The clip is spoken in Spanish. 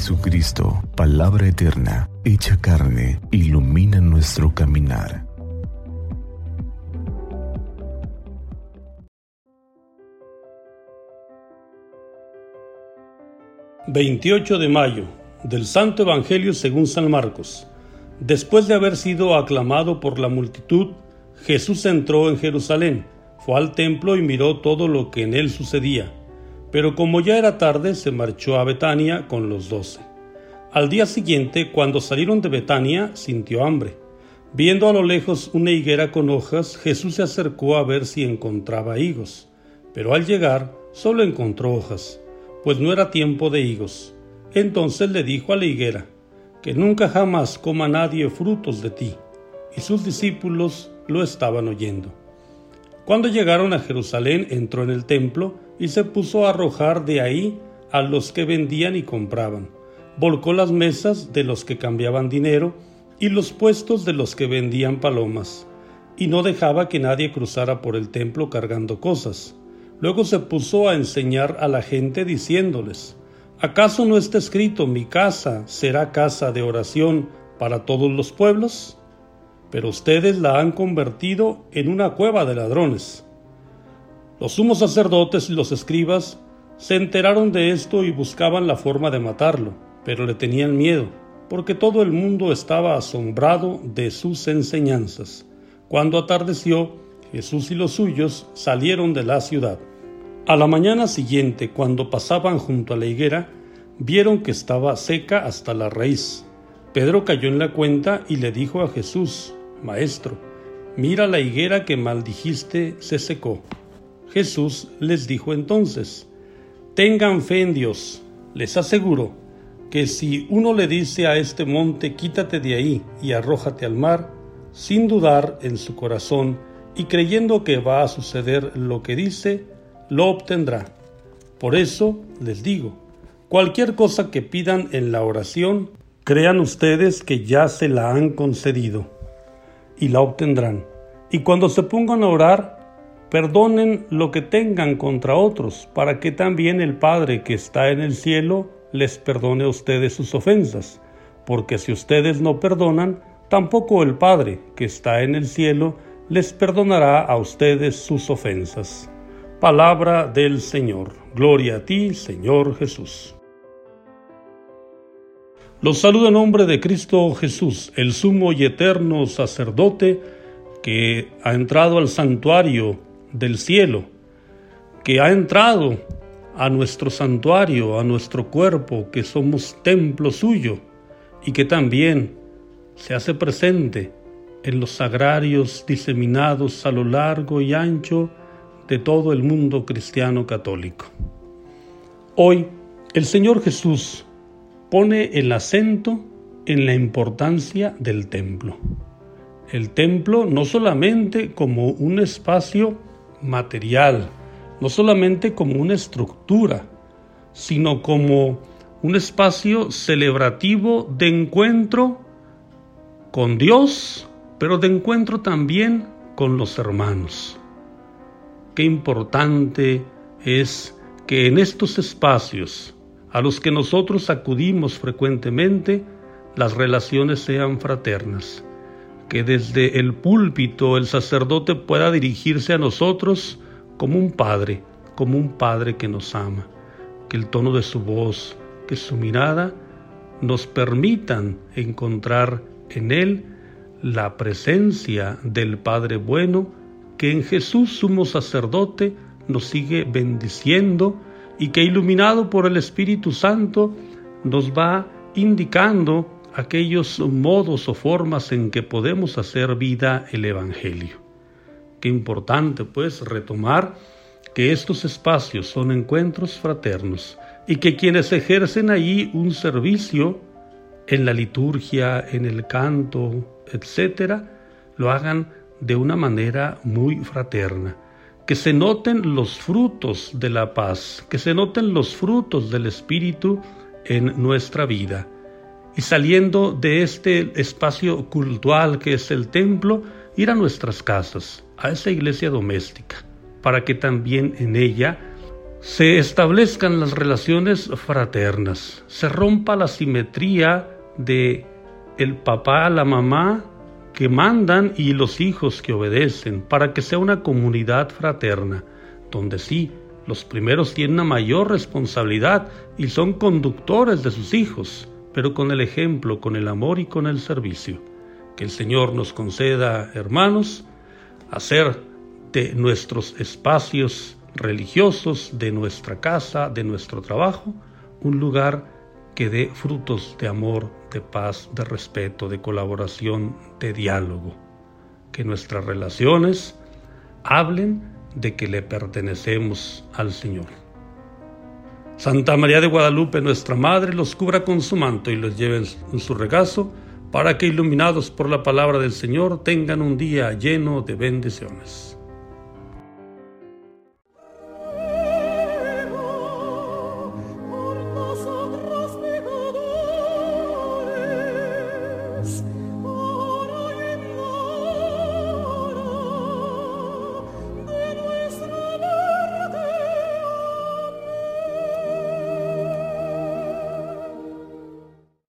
Jesucristo, palabra eterna, hecha carne, ilumina nuestro caminar. ...28 de mayo... ...del Santo Evangelio según San Marcos... ...después de haber sido aclamado por la multitud... ...Jesús entró en Jerusalén... ...fue al templo y miró todo lo que en él sucedía pero como ya era tarde, se marchó a Betania con los doce. Al día siguiente, cuando salieron de Betania, sintió hambre. Viendo a lo lejos una higuera con hojas, Jesús se acercó a ver si encontraba higos. Pero al llegar, solo encontró hojas, pues no era tiempo de higos. Entonces le dijo a la higuera, que nunca jamás coma nadie frutos de ti. Y sus discípulos lo estaban oyendo. Cuando llegaron a Jerusalén, entró en el templo y se puso a arrojar de ahí a los que vendían y compraban. Volcó las mesas de los que cambiaban dinero y los puestos de los que vendían palomas, y no dejaba que nadie cruzara por el templo cargando cosas. Luego se puso a enseñar a la gente diciéndoles, ¿acaso no está escrito mi casa será casa de oración para todos los pueblos? Pero ustedes la han convertido en una cueva de ladrones. Los sumos sacerdotes y los escribas se enteraron de esto y buscaban la forma de matarlo, pero le tenían miedo, porque todo el mundo estaba asombrado de sus enseñanzas. Cuando atardeció, Jesús y los suyos salieron de la ciudad. A la mañana siguiente, cuando pasaban junto a la higuera, vieron que estaba seca hasta la raíz. Pedro cayó en la cuenta y le dijo a Jesús, Maestro, mira la higuera que maldijiste se secó. Jesús les dijo entonces, Tengan fe en Dios, les aseguro que si uno le dice a este monte, quítate de ahí y arrójate al mar, sin dudar en su corazón y creyendo que va a suceder lo que dice, lo obtendrá. Por eso les digo, cualquier cosa que pidan en la oración, crean ustedes que ya se la han concedido y la obtendrán. Y cuando se pongan a orar, perdonen lo que tengan contra otros, para que también el Padre que está en el cielo les perdone a ustedes sus ofensas, porque si ustedes no perdonan, tampoco el Padre que está en el cielo les perdonará a ustedes sus ofensas. Palabra del Señor. Gloria a ti, Señor Jesús. Los saludo en nombre de Cristo Jesús, el sumo y eterno sacerdote que ha entrado al santuario del cielo, que ha entrado a nuestro santuario, a nuestro cuerpo, que somos templo suyo, y que también se hace presente en los sagrarios diseminados a lo largo y ancho de todo el mundo cristiano católico. Hoy el Señor Jesús pone el acento en la importancia del templo. El templo no solamente como un espacio material, no solamente como una estructura, sino como un espacio celebrativo de encuentro con Dios, pero de encuentro también con los hermanos. Qué importante es que en estos espacios a los que nosotros acudimos frecuentemente, las relaciones sean fraternas que desde el púlpito el sacerdote pueda dirigirse a nosotros como un padre, como un padre que nos ama, que el tono de su voz, que su mirada nos permitan encontrar en él la presencia del Padre bueno que en Jesús sumo sacerdote nos sigue bendiciendo y que iluminado por el Espíritu Santo nos va indicando aquellos modos o formas en que podemos hacer vida el Evangelio. Qué importante pues retomar que estos espacios son encuentros fraternos y que quienes ejercen ahí un servicio en la liturgia, en el canto, etcétera, lo hagan de una manera muy fraterna. Que se noten los frutos de la paz, que se noten los frutos del Espíritu en nuestra vida y saliendo de este espacio cultural que es el templo, ir a nuestras casas, a esa iglesia doméstica, para que también en ella se establezcan las relaciones fraternas, se rompa la simetría de el papá, la mamá que mandan y los hijos que obedecen, para que sea una comunidad fraterna, donde sí, los primeros tienen una mayor responsabilidad y son conductores de sus hijos, pero con el ejemplo, con el amor y con el servicio. Que el Señor nos conceda, hermanos, hacer de nuestros espacios religiosos, de nuestra casa, de nuestro trabajo, un lugar que dé frutos de amor, de paz, de respeto, de colaboración, de diálogo. Que nuestras relaciones hablen de que le pertenecemos al Señor. Santa María de Guadalupe, nuestra Madre, los cubra con su manto y los lleve en su regazo, para que iluminados por la palabra del Señor tengan un día lleno de bendiciones.